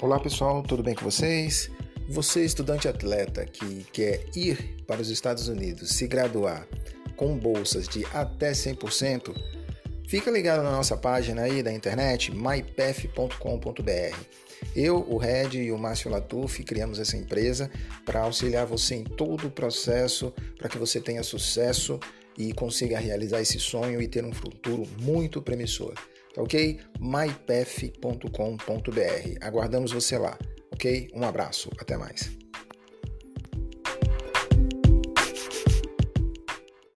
Olá pessoal, tudo bem com vocês? Você, estudante atleta que quer ir para os Estados Unidos se graduar com bolsas de até 100%, fica ligado na nossa página aí da internet mypef.com.br. Eu, o Red e o Márcio Latuf criamos essa empresa para auxiliar você em todo o processo para que você tenha sucesso e consiga realizar esse sonho e ter um futuro muito promissor. Tá ok? mypef.com.br. Aguardamos você lá, ok? Um abraço, até mais.